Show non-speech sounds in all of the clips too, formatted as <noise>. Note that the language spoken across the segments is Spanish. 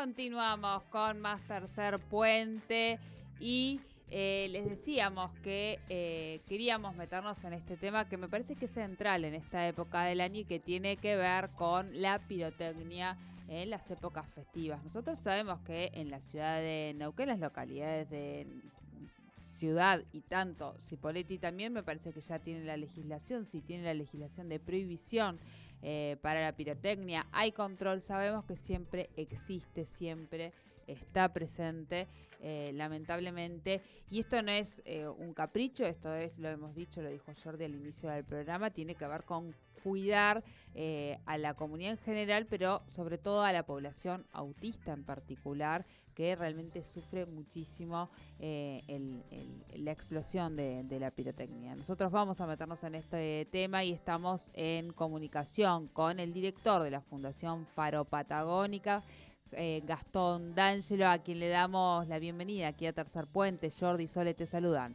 Continuamos con más tercer puente y eh, les decíamos que eh, queríamos meternos en este tema que me parece que es central en esta época del año y que tiene que ver con la pirotecnia en las épocas festivas. Nosotros sabemos que en la ciudad de Neuquén, las localidades de ciudad y tanto Cipoletti también me parece que ya tiene la legislación, si tiene la legislación de prohibición eh, para la pirotecnia, hay control, sabemos que siempre existe, siempre está presente, eh, lamentablemente. Y esto no es eh, un capricho, esto es, lo hemos dicho, lo dijo Jordi al inicio del programa, tiene que ver con cuidar eh, a la comunidad en general, pero sobre todo a la población autista en particular, que realmente sufre muchísimo la explosión de, de la pirotecnia. Nosotros vamos a meternos en este tema y estamos en comunicación con el director de la Fundación Faro Patagónica, eh, Gastón D'Angelo, a quien le damos la bienvenida aquí a Tercer Puente. Jordi, Sole, te saludan.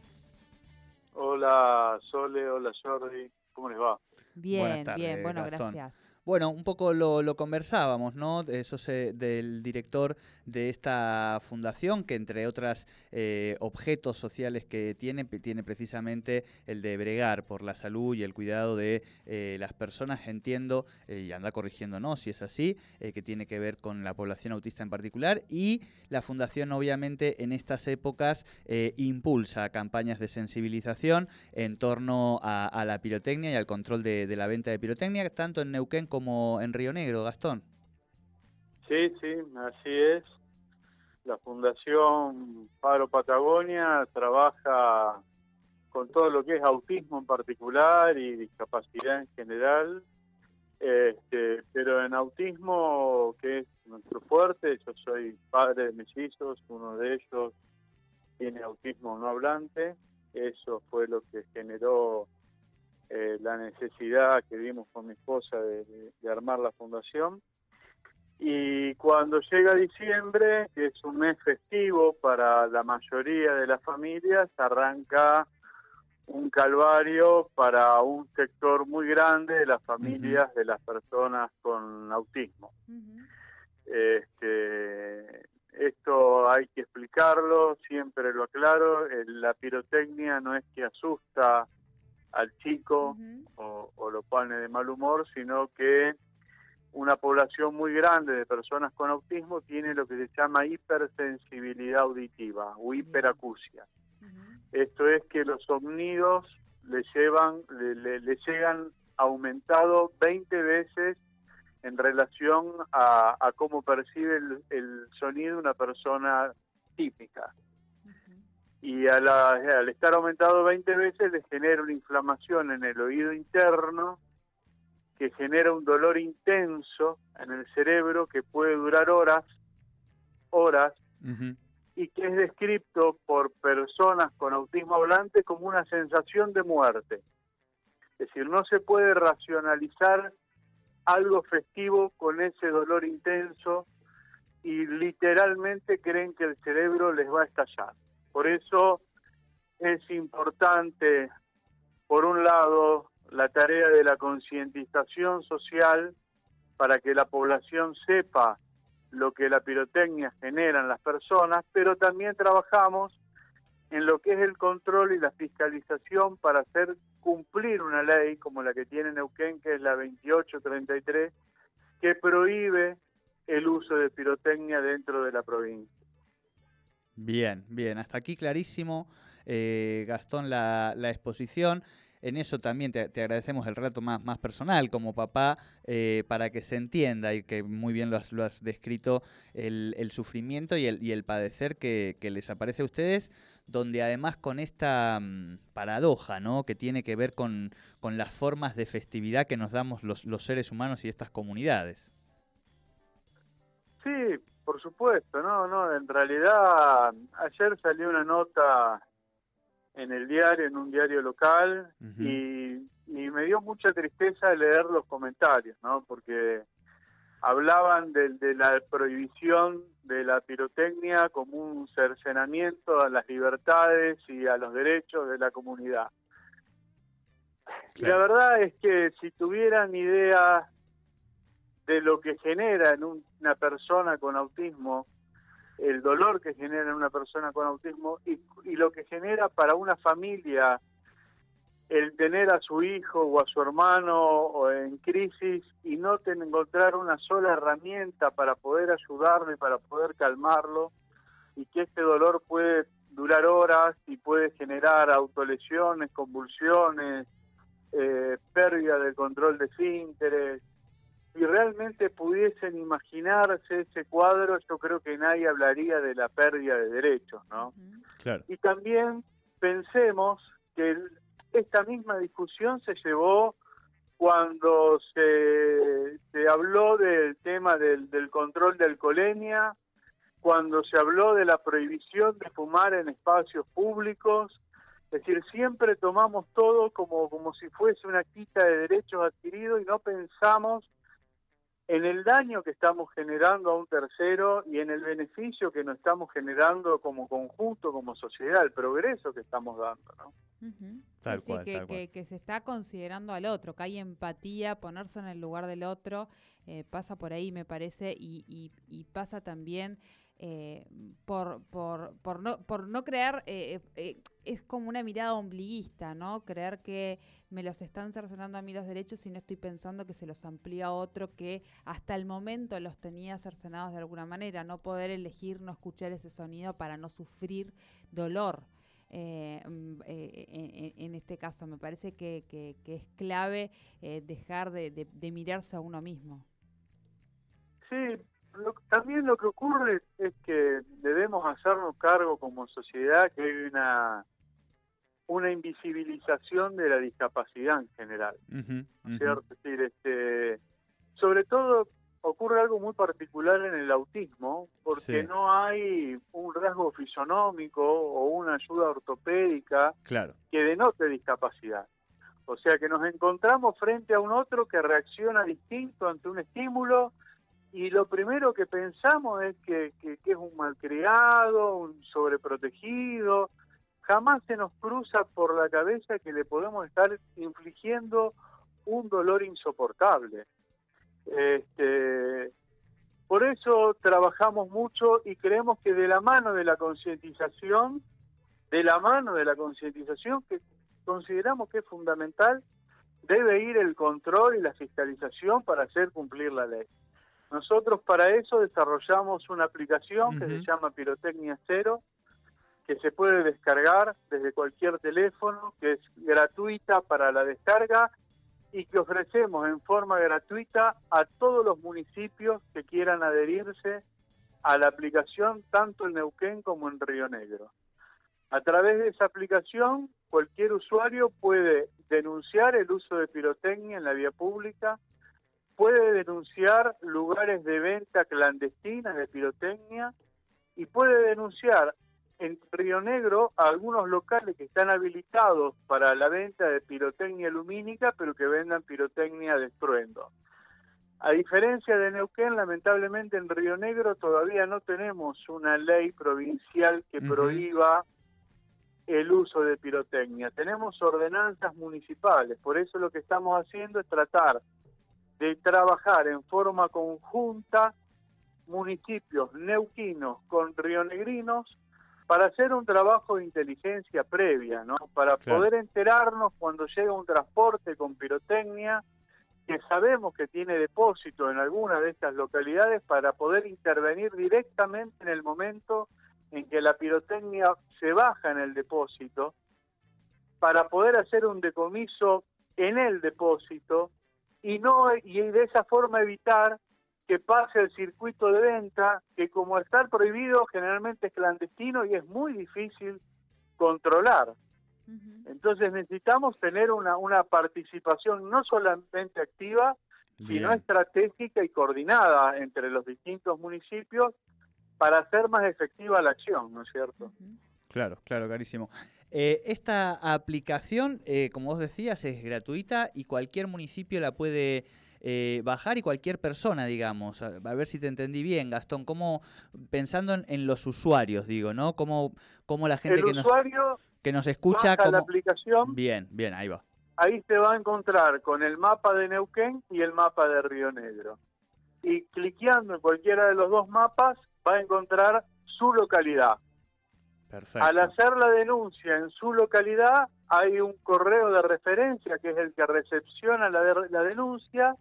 Hola Sole, hola Jordi, ¿cómo les va? Bien, bien, bueno, gracias. Bueno, un poco lo, conversábamos, ¿no? Eso se, del director de esta fundación, que entre otros eh, objetos sociales que tiene, tiene precisamente el de bregar por la salud y el cuidado de eh, las personas. Entiendo, eh, y anda corrigiéndonos si es así, que tiene que ver con la población autista en particular. Y la fundación, obviamente, en estas épocas impulsa campañas de sensibilización en torno a, la pirotecnia y al control de, de la venta de pirotecnia, tanto en Neuquén como como en Río Negro, Gastón. Sí, sí, así es. La Fundación Paro Patagonia trabaja con todo lo que es autismo en particular y discapacidad en general, este, pero en autismo, que es nuestro fuerte, yo soy padre de mis hijos, uno de ellos tiene autismo no hablante, eso fue lo que generó eh, la necesidad que vimos con mi esposa de, armar la fundación. Y cuando llega diciembre, que es un mes festivo para la mayoría de las familias, arranca un calvario para un sector muy grande de las familias de las personas con autismo. este, esto hay que explicarlo, siempre lo aclaro, la pirotecnia no es que asusta al chico o, lo pone de mal humor, sino que una población muy grande de personas con autismo tiene lo que se llama hipersensibilidad auditiva o hiperacusia. Esto es que los sonidos le llevan, le, llegan aumentado 20 veces en relación a, cómo percibe el, el, sonido una persona típica y al estar aumentado 20 veces le genera una inflamación en el oído interno que genera un dolor intenso en el cerebro que puede durar horas, horas, y que es descrito por personas con autismo hablante como una sensación de muerte. Es decir, no se puede racionalizar algo festivo con ese dolor intenso y literalmente creen que el cerebro les va a estallar. Por eso es importante, por un lado, la tarea de la concientización social para que la población sepa lo que la pirotecnia genera en las personas, pero también trabajamos en lo que es el control y la fiscalización para hacer cumplir una ley como la que tiene Neuquén, que es la 2833, que prohíbe el uso de pirotecnia dentro de la provincia. Bien, bien, hasta aquí clarísimo, eh, Gastón, la, la exposición en eso también te, agradecemos el rato más, personal como papá eh, para que se entienda y que muy bien lo has, lo has descrito el, sufrimiento y el, y el padecer que, les aparece a ustedes, donde además con esta mm, paradoja ¿no? que tiene que ver con, con, las formas de festividad que nos damos los, los seres humanos y estas comunidades. Sí, por supuesto, no, no, en realidad ayer salió una nota en el diario, en un diario local, y, me dio mucha tristeza leer los comentarios, ¿no? Porque hablaban de, de, la prohibición de la pirotecnia como un cercenamiento a las libertades y a los derechos de la comunidad. Y la verdad es que si tuvieran idea de lo que genera en una persona con autismo, el dolor que genera en una persona con autismo y, lo que genera para una familia el tener a su hijo o a su hermano en crisis y no tener, encontrar una sola herramienta para poder ayudarle, para poder calmarlo, y que este dolor puede durar horas y puede generar autolesiones, convulsiones, eh, pérdida del control de esfínteres, si realmente pudiesen imaginarse ese cuadro, yo creo que nadie hablaría de la pérdida de derechos, ¿no? Y también pensemos que esta misma discusión se llevó cuando se, se habló del tema del, del control de alcoholemia, cuando se habló de la prohibición de fumar en espacios públicos, es decir, siempre tomamos todo como, como si fuese una quita de derechos adquiridos y no pensamos en el daño que estamos generando a un tercero y en el beneficio que nos estamos generando como conjunto, como sociedad, el progreso que estamos dando, ¿no? tal cual, que, que, se está considerando al otro, que hay empatía, ponerse en el lugar del otro, eh, pasa por ahí, me parece, y, y, y pasa también eh, por, por, por, no, por no creer, eh, eh, es como una mirada ombliguista, ¿no? Creer que me los están cercenando a mí los derechos y no estoy pensando que se los amplía a otro que hasta el momento los tenía cercenados de alguna manera, no poder elegir no escuchar ese sonido para no sufrir dolor. Mm, en, este caso, me parece que, que, es clave dejar de, de mirarse a uno mismo. Sí, también lo que ocurre es que debemos hacernos cargo como sociedad que hay una una invisibilización de la discapacidad en general, ¿cierto? Es decir, este, sobre todo ocurre algo muy particular en el autismo, porque no hay un rasgo fisonómico o una ayuda ortopédica que denote discapacidad. O sea que nos encontramos frente a un otro que reacciona distinto ante un estímulo y lo primero que pensamos es que, es un malcriado, un sobreprotegido. Jamás se nos cruza por la cabeza que le podemos estar infligiendo un dolor insoportable. Este, por eso trabajamos mucho y creemos que de la mano de la concientización, de la mano de la concientización que consideramos que es fundamental, debe ir el control y la fiscalización para hacer cumplir la ley. Nosotros para eso desarrollamos una aplicación que se llama Pirotecnia Cero, que se puede descargar desde cualquier teléfono, que es gratuita para la descarga y que ofrecemos en forma gratuita a todos los municipios que quieran adherirse a la aplicación, tanto en Neuquén como en Río Negro. A través de esa aplicación, cualquier usuario puede denunciar el uso de pirotecnia en la vía pública, puede denunciar lugares de venta clandestinas de pirotecnia y puede denunciar en Río Negro a algunos locales que están habilitados para la venta de pirotecnia lumínica, pero que vendan pirotecnia de estruendo. A diferencia de Neuquén, lamentablemente en Río Negro todavía no tenemos una ley provincial que prohíba el uso de pirotecnia. Tenemos ordenanzas municipales, por eso lo que estamos haciendo es tratar de trabajar en forma conjunta municipios neuquinos con rionegrinos para hacer un trabajo de inteligencia previa, ¿no? Para poder enterarnos cuando llega un transporte con pirotecnia que sabemos que tiene depósito en alguna de estas localidades para poder intervenir directamente en el momento en que la pirotecnia se baja en el depósito, para poder hacer un decomiso en el depósito y no y de esa forma evitar que pase el circuito de venta, que como estar prohibido generalmente es clandestino y es muy difícil controlar. Entonces necesitamos tener una, una participación no solamente activa, sino estratégica y coordinada entre los distintos municipios para hacer más efectiva la acción, ¿no es cierto? Claro, claro, carísimo. Eh, esta aplicación, eh, como vos decías, es gratuita y cualquier municipio la puede eh, bajar y cualquier persona, digamos. A, ver si te entendí bien, Gastón. ¿Cómo, pensando en, los usuarios, digo, ¿no? ¿Cómo, cómo la gente que, nos, que nos escucha... Baja la aplicación. Bien, bien, ahí va. Ahí se va a encontrar con el mapa de Neuquén y el mapa de Río Negro. Y cliqueando en cualquiera de los dos mapas va a encontrar su localidad. Perfecto. Al hacer la denuncia en su localidad, hay un correo de referencia que es el que recepciona la, la denuncia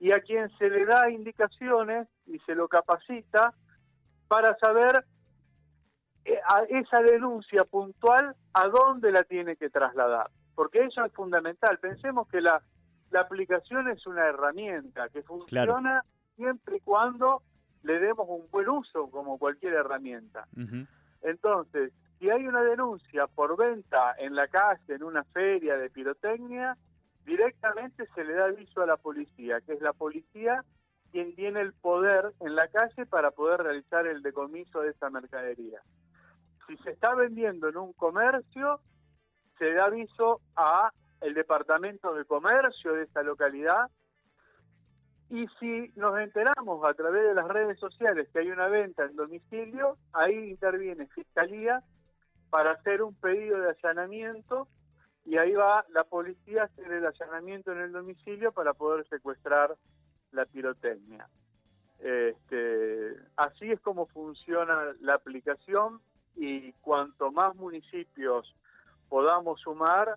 y a quien se le da indicaciones y se lo capacita para saber eh, a esa denuncia puntual a dónde la tiene que trasladar. Porque eso es fundamental. Pensemos que la, la aplicación es una herramienta que funciona siempre y cuando le demos un buen uso como cualquier herramienta. Entonces, si hay una denuncia por venta en la calle, en una feria de pirotecnia, directamente se le da aviso a la policía, que es la policía quien tiene el poder en la calle para poder realizar el decomiso de esa mercadería. Si se está vendiendo en un comercio, se da aviso a el departamento de comercio de esa localidad y si nos enteramos a través de las redes sociales que hay una venta en domicilio, ahí interviene Fiscalía para hacer un pedido de allanamiento y ahí va la policía a hacer el allanamiento en el domicilio para poder secuestrar la pirotecnia. Este, así es como funciona la aplicación y cuanto más municipios podamos sumar,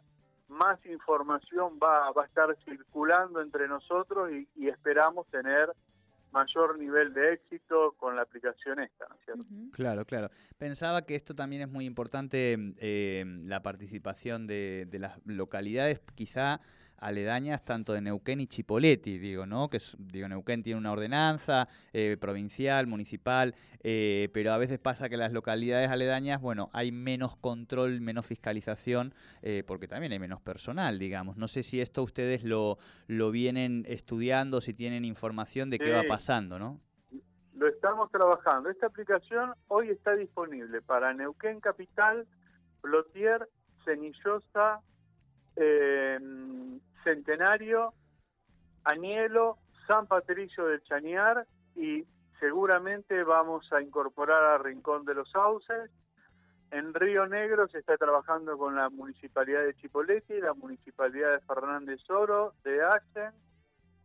más información va, a estar circulando entre nosotros y, esperamos tener mayor nivel de éxito con la aplicación esta, ¿no es cierto? Claro, claro. Pensaba que esto también es muy importante, eh, la participación de, de las localidades, quizá aledañas tanto de Neuquén y Chipoleti, digo, ¿no? Que digo, Neuquén tiene una ordenanza eh, provincial, municipal, eh, pero a veces pasa que las localidades aledañas, bueno, hay menos control, menos fiscalización, eh, porque también hay menos personal, digamos. No sé si esto ustedes lo, lo vienen estudiando, si tienen información de qué va pasando, ¿no? Lo estamos trabajando. Esta aplicación hoy está disponible para Neuquén Capital, Plotier, Cenillosa, eh, Centenario, Añelo, San Patricio del Chañar y seguramente vamos a incorporar a Rincón de los Sauces. En Río Negro se está trabajando con la Municipalidad de Chipoleti, la Municipalidad de Fernández Oro, de Axen.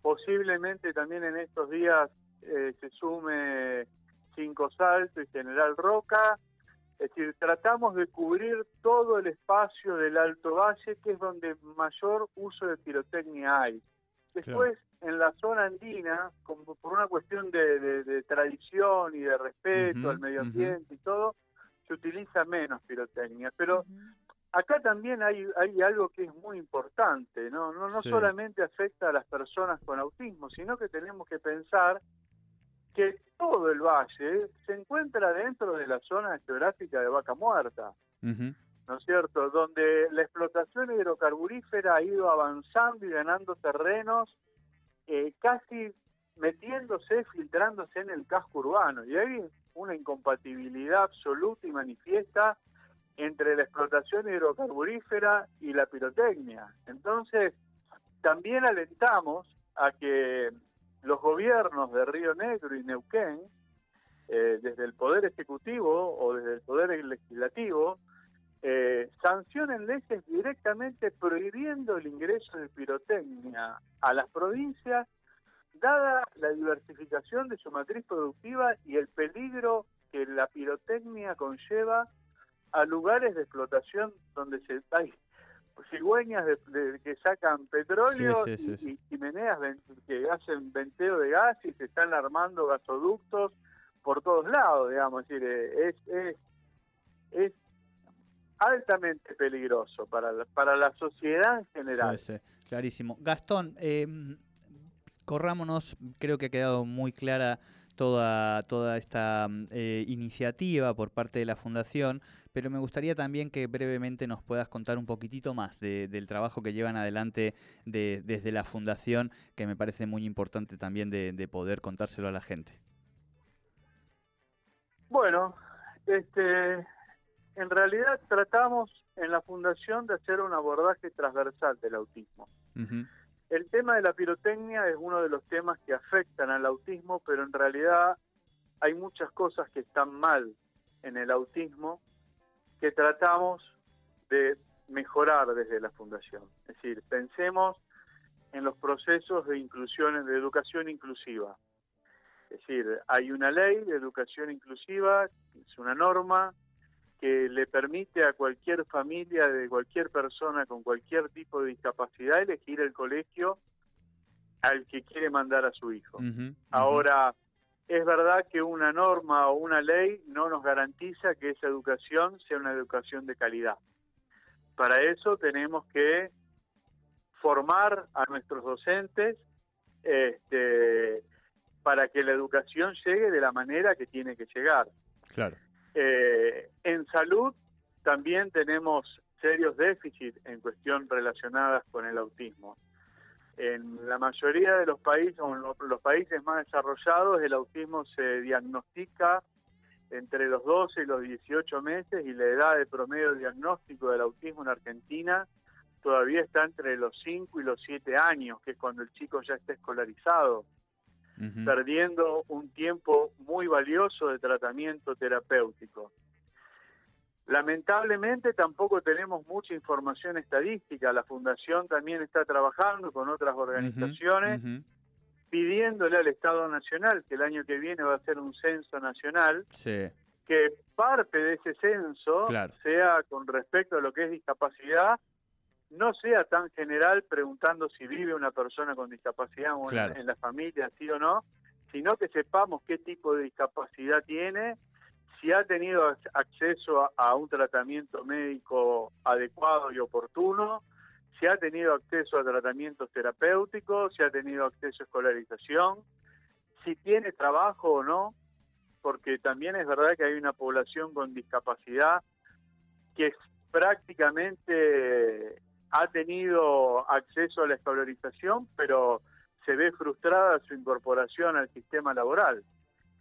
Posiblemente también en estos días eh, se sume Cinco Salto y General Roca. Es decir, tratamos de cubrir todo el espacio del Alto Valle, que es donde mayor uso de pirotecnia hay. Después, en la zona andina, como por una cuestión de, tradición y de respeto al medio ambiente y todo, se utiliza menos pirotecnia. Pero acá también hay, hay algo que es muy importante, ¿no? No, no solamente afecta a las personas con autismo, sino que tenemos que pensar que todo el valle se encuentra dentro de la zona geográfica de Vaca Muerta, ¿no es cierto? Donde la explotación hidrocarburífera ha ido avanzando y ganando terrenos, eh, casi metiéndose, filtrándose en el casco urbano. Y hay una incompatibilidad absoluta y manifiesta entre la explotación hidrocarburífera y la pirotecnia. Entonces, también alentamos a que los gobiernos de Río Negro y Neuquén, eh, desde el Poder Ejecutivo o desde el Poder Legislativo, eh, sancionen leyes directamente prohibiendo el ingreso de pirotecnia a las provincias, dada la diversificación de su matriz productiva y el peligro que la pirotecnia conlleva a lugares de explotación donde se hay cigüeñas de, que sacan petróleo y, chimeneas que hacen venteo de gas y se están armando gasoductos por todos lados, digamos, es decir, es, es, es altamente peligroso para la, para la sociedad en general. Clarísimo. Gastón, eh, corrámonos, creo que ha quedado muy clara toda, toda esta eh, iniciativa por parte de la Fundación, pero me gustaría también que brevemente nos puedas contar un poquitito más del trabajo que llevan adelante desde la Fundación, que me parece muy importante también de, poder contárselo a la gente. Bueno, este, en realidad tratamos en la Fundación de hacer un abordaje transversal del autismo. El tema de la pirotecnia es uno de los temas que afectan al autismo, pero en realidad hay muchas cosas que están mal en el autismo que tratamos de mejorar desde la Fundación. Es decir, pensemos en los procesos de inclusión, de educación inclusiva. Es decir, hay una ley de educación inclusiva, es una norma que le permite a cualquier familia, de cualquier persona con cualquier tipo de discapacidad, elegir el colegio al que quiere mandar a su hijo. Ahora, es verdad que una norma o una ley no nos garantiza que esa educación sea una educación de calidad. Para eso tenemos que formar a nuestros docentes este, para que la educación llegue de la manera que tiene que llegar. Claro. Eh, en salud también tenemos serios déficits en cuestión relacionadas con el autismo. En la mayoría de los países, o los países más desarrollados, el autismo se diagnostica entre los 12 y los 18 meses y la edad de promedio de diagnóstico del autismo en Argentina todavía está entre los 5 y los 7 años, que es cuando el chico ya está escolarizado perdiendo un tiempo muy valioso de tratamiento terapéutico. Lamentablemente tampoco tenemos mucha información estadística. La Fundación también está trabajando con otras organizaciones pidiéndole al Estado Nacional, que el año que viene va a ser un censo nacional, que parte de ese censo sea con respecto a lo que es discapacidad no sea tan general preguntando si vive una persona con discapacidad en, la familia, sí o no, sino que sepamos qué tipo de discapacidad tiene, si ha tenido acceso a, un tratamiento médico adecuado y oportuno, si ha tenido acceso a tratamientos terapéuticos, si ha tenido acceso a escolarización, si tiene trabajo o no, porque también es verdad que hay una población con discapacidad que es prácticamente ha tenido acceso a la escolarización, pero se ve frustrada su incorporación al sistema laboral.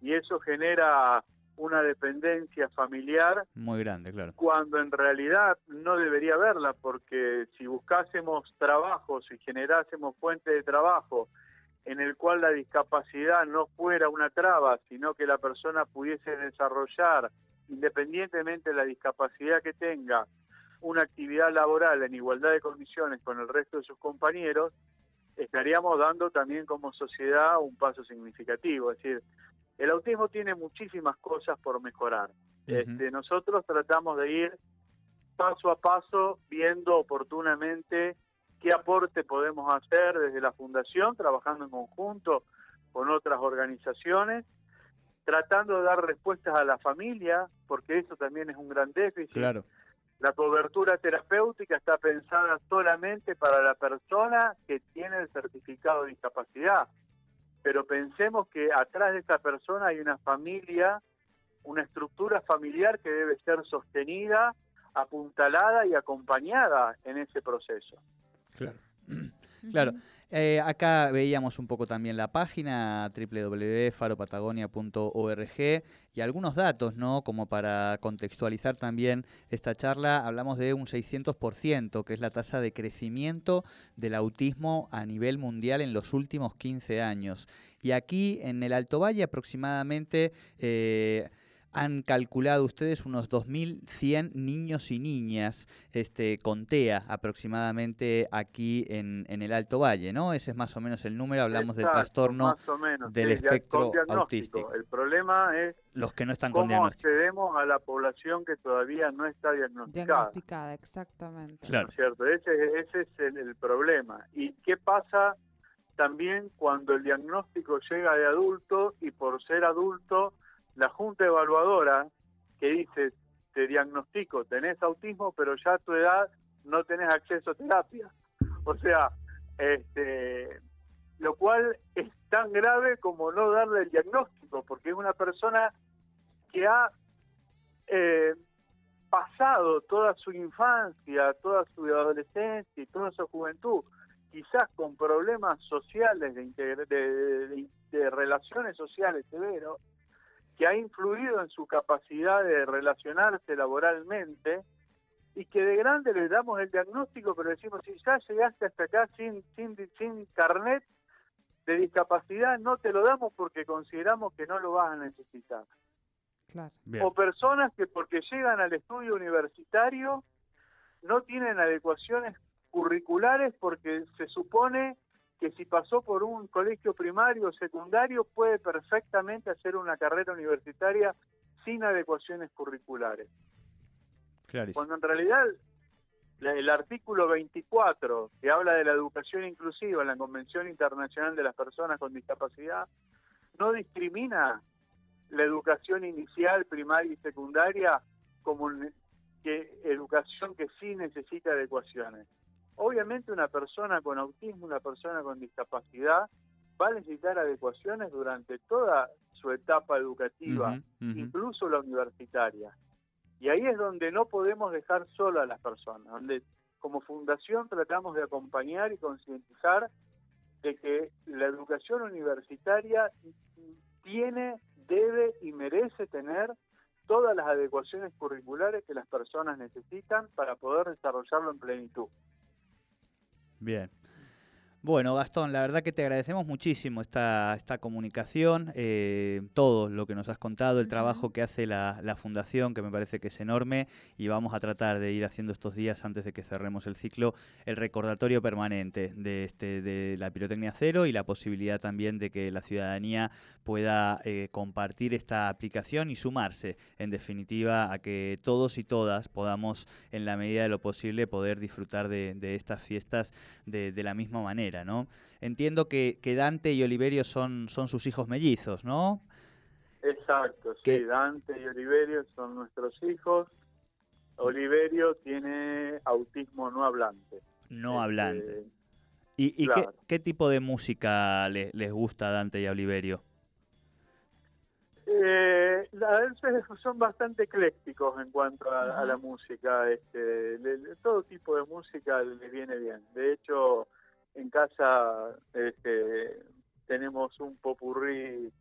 Y eso genera una dependencia familiar muy grande, claro. Cuando en realidad no debería haberla, porque si buscásemos trabajos y generásemos fuentes de trabajo en el cual la discapacidad no fuera una traba, sino que la persona pudiese desarrollar, independientemente de la discapacidad que tenga, una actividad laboral en igualdad de condiciones con el resto de sus compañeros, estaríamos dando también como sociedad un paso significativo. Es decir, el autismo tiene muchísimas cosas por mejorar. este, nosotros tratamos de ir paso a paso viendo oportunamente qué aporte podemos hacer desde la fundación, trabajando en conjunto con otras organizaciones, tratando de dar respuestas a la familia, porque eso también es un gran déficit. Claro. La cobertura terapéutica está pensada solamente para la persona que tiene el certificado de discapacidad. Pero pensemos que atrás de esta persona hay una familia, una estructura familiar que debe ser sostenida, apuntalada y acompañada en ese proceso. Claro. <clears throat> Claro. Eh, acá veíamos un poco también la página www.faropatagonia.org y algunos datos, ¿no? Como para contextualizar también esta charla, hablamos de un 600%, que es la tasa de crecimiento del autismo a nivel mundial en los últimos 15 años. Y aquí en el Alto Valle aproximadamente... Eh, han calculado ustedes unos 2.100 niños y niñas este, con TEA aproximadamente aquí en, en, el Alto Valle, ¿no? Ese es más o menos el número, hablamos del trastorno del espectro autístico. El problema es los que no están cómo con accedemos a la población que todavía no está diagnosticada. Diagnosticada, exactamente. Claro. ¿Cierto? Ese, ese es el, el problema. ¿Y qué pasa también cuando el diagnóstico llega de adulto y por ser adulto la junta evaluadora que dice, te diagnostico, tenés autismo, pero ya a tu edad no tenés acceso a terapia. O sea, este, lo cual es tan grave como no darle el diagnóstico, porque es una persona que ha eh, pasado toda su infancia, toda su adolescencia y toda su juventud, quizás con problemas sociales, de, de relaciones sociales severos, que ha influido en su capacidad de relacionarse laboralmente y que de grande le damos el diagnóstico, pero decimos, si ya llegaste hasta acá sin, sin, sin carnet de discapacidad, no te lo damos porque consideramos que no lo vas a necesitar. O personas que porque llegan al estudio universitario no tienen adecuaciones curriculares porque se supone que si pasó por un colegio primario o secundario puede perfectamente hacer una carrera universitaria sin adecuaciones curriculares. Cuando en realidad el artículo 24, que habla de la educación inclusiva en la Convención Internacional de las Personas con Discapacidad, no discrimina la educación inicial, primaria y secundaria como que educación que sí necesita adecuaciones. Obviamente una persona con autismo, una persona con discapacidad, va a necesitar adecuaciones durante toda su etapa educativa, incluso la universitaria. Y ahí es donde no podemos dejar solo a las personas, donde como fundación tratamos de acompañar y concientizar de que la educación universitaria tiene, debe y merece tener todas las adecuaciones curriculares que las personas necesitan para poder desarrollarlo en plenitud. Bien. Bueno, Gastón, la verdad que te agradecemos muchísimo esta, esta comunicación, eh, todo lo que nos has contado, el trabajo que hace la, la, Fundación, que me parece que es enorme, y vamos a tratar de ir haciendo estos días, antes de que cerremos el ciclo, el recordatorio permanente de, este, de la pirotecnia cero y la posibilidad también de que la ciudadanía pueda eh, compartir esta aplicación y sumarse, en definitiva, a que todos y todas podamos, en la medida de lo posible, poder disfrutar de, de estas fiestas de, de la misma manera. ¿No? Entiendo que, que Dante y Oliverio son, son sus hijos mellizos, ¿no? Exacto, sí, Dante y Oliverio son nuestros hijos. Oliverio tiene autismo no hablante. No este, hablante. ¿Y, qué, qué, tipo de música les gusta a Dante y a Oliverio? Eh, son bastante eclécticos en cuanto a, la música. Este, todo tipo de música les viene bien. De hecho, en casa este, tenemos un popurrí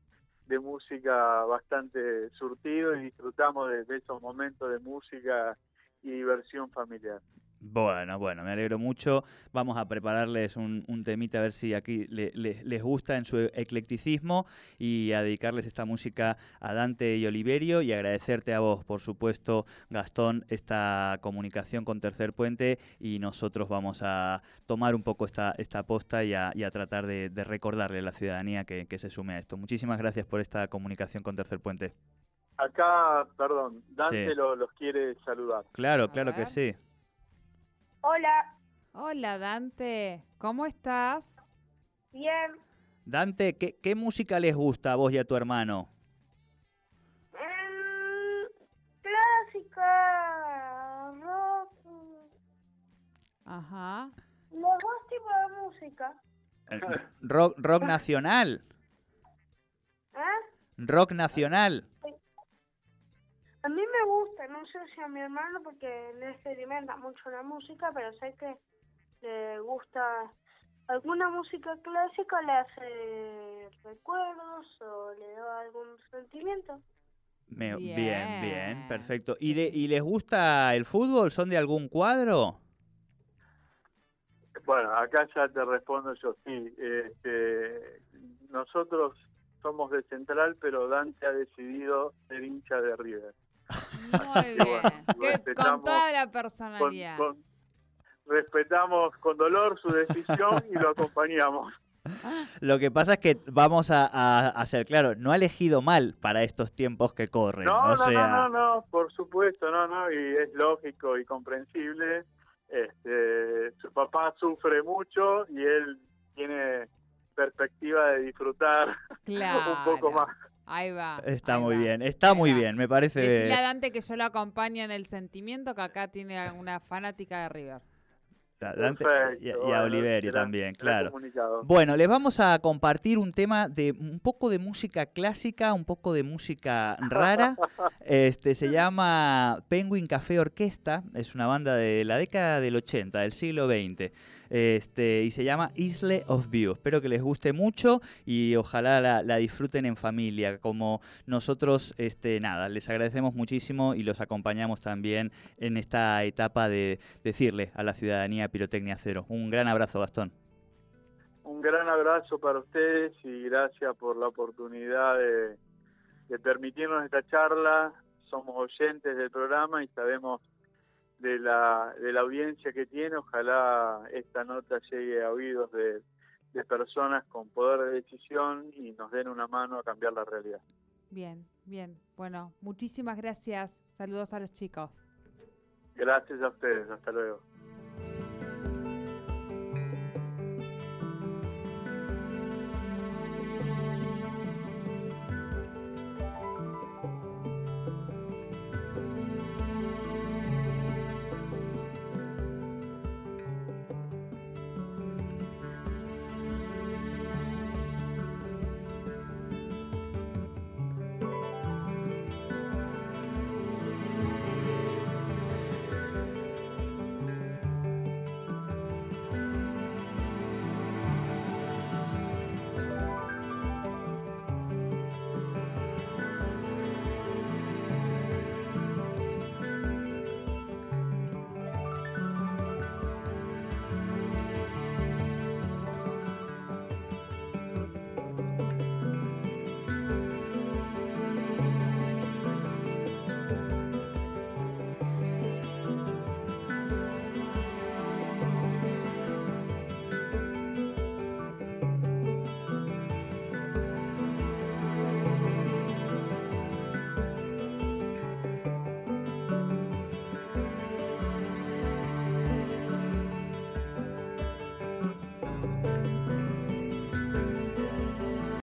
de música bastante surtido y disfrutamos de esos momentos de música y diversión familiar. Bueno, bueno, me alegro mucho. Vamos a prepararles un, temita a ver si aquí les gusta en su eclecticismo y a dedicarles esta música a Dante y Oliverio y agradecerte a vos, por supuesto, Gastón, esta comunicación con Tercer Puente y nosotros vamos a tomar un poco esta, esta posta y a, tratar de, recordarle a la ciudadanía que, se sume a esto. Muchísimas gracias por esta comunicación con Tercer Puente. Acá, perdón, Dante los quiere saludar. Claro, claro que sí. Hola. Hola, Dante. ¿Cómo estás? Bien. Dante, ¿qué, qué música les gusta a vos y a tu hermano? Mm, clásica, rock. Ajá. Los dos tipos de música. Eh, rock, rock nacional. ¿Eh? Rock nacional. No sé si a mi hermano porque no experimenta mucho la música, pero sé que le gusta alguna música clásica, le hace recuerdos o le da algún sentimiento. bien. bien, perfecto. ¿Y, ¿Y les gusta el fútbol? ¿Son de algún cuadro? Bueno, acá ya te respondo yo, sí. Este, nosotros somos de Central, pero Dante ha decidido ser hincha de River. Muy <laughs> bien. con toda la personalidad. respetamos con dolor su decisión y lo acompañamos. <laughs> Lo que pasa es que vamos a, hacer claro, no ha elegido mal para estos tiempos que corren. No, no, no, no, por supuesto, no, no, y es lógico y comprensible. Este, su papá sufre mucho y él tiene perspectiva de disfrutar <laughs> un poco más. Ahí va. Está muy bien, está muy bien, me parece. Decirle a Dante que yo lo acompaño en el sentimiento, que acá tiene una fanática de River y, a Oliverio también, claro. Bueno, les vamos a compartir un tema de un poco de música clásica, un poco de música rara. <laughs> este se llama Penguin Café Orquesta, es una banda de la década del 80, del siglo XX. Este, y se llama Isle of View. Espero que les guste mucho y ojalá la, disfruten en familia. Como nosotros, este, nada, les agradecemos muchísimo y los acompañamos también en esta etapa de decirle a la ciudadanía Pirotecnia Cero. Un gran abrazo, Gastón. Un gran abrazo para ustedes y gracias por la oportunidad de, de permitirnos esta charla. Somos oyentes del programa y sabemos de la, de la audiencia que tiene, ojalá esta nota llegue a oídos de, de personas con poder de decisión y nos den una mano a cambiar la realidad. Bien, bien. Bueno, muchísimas gracias. Saludos a los chicos. Gracias a ustedes. Hasta luego.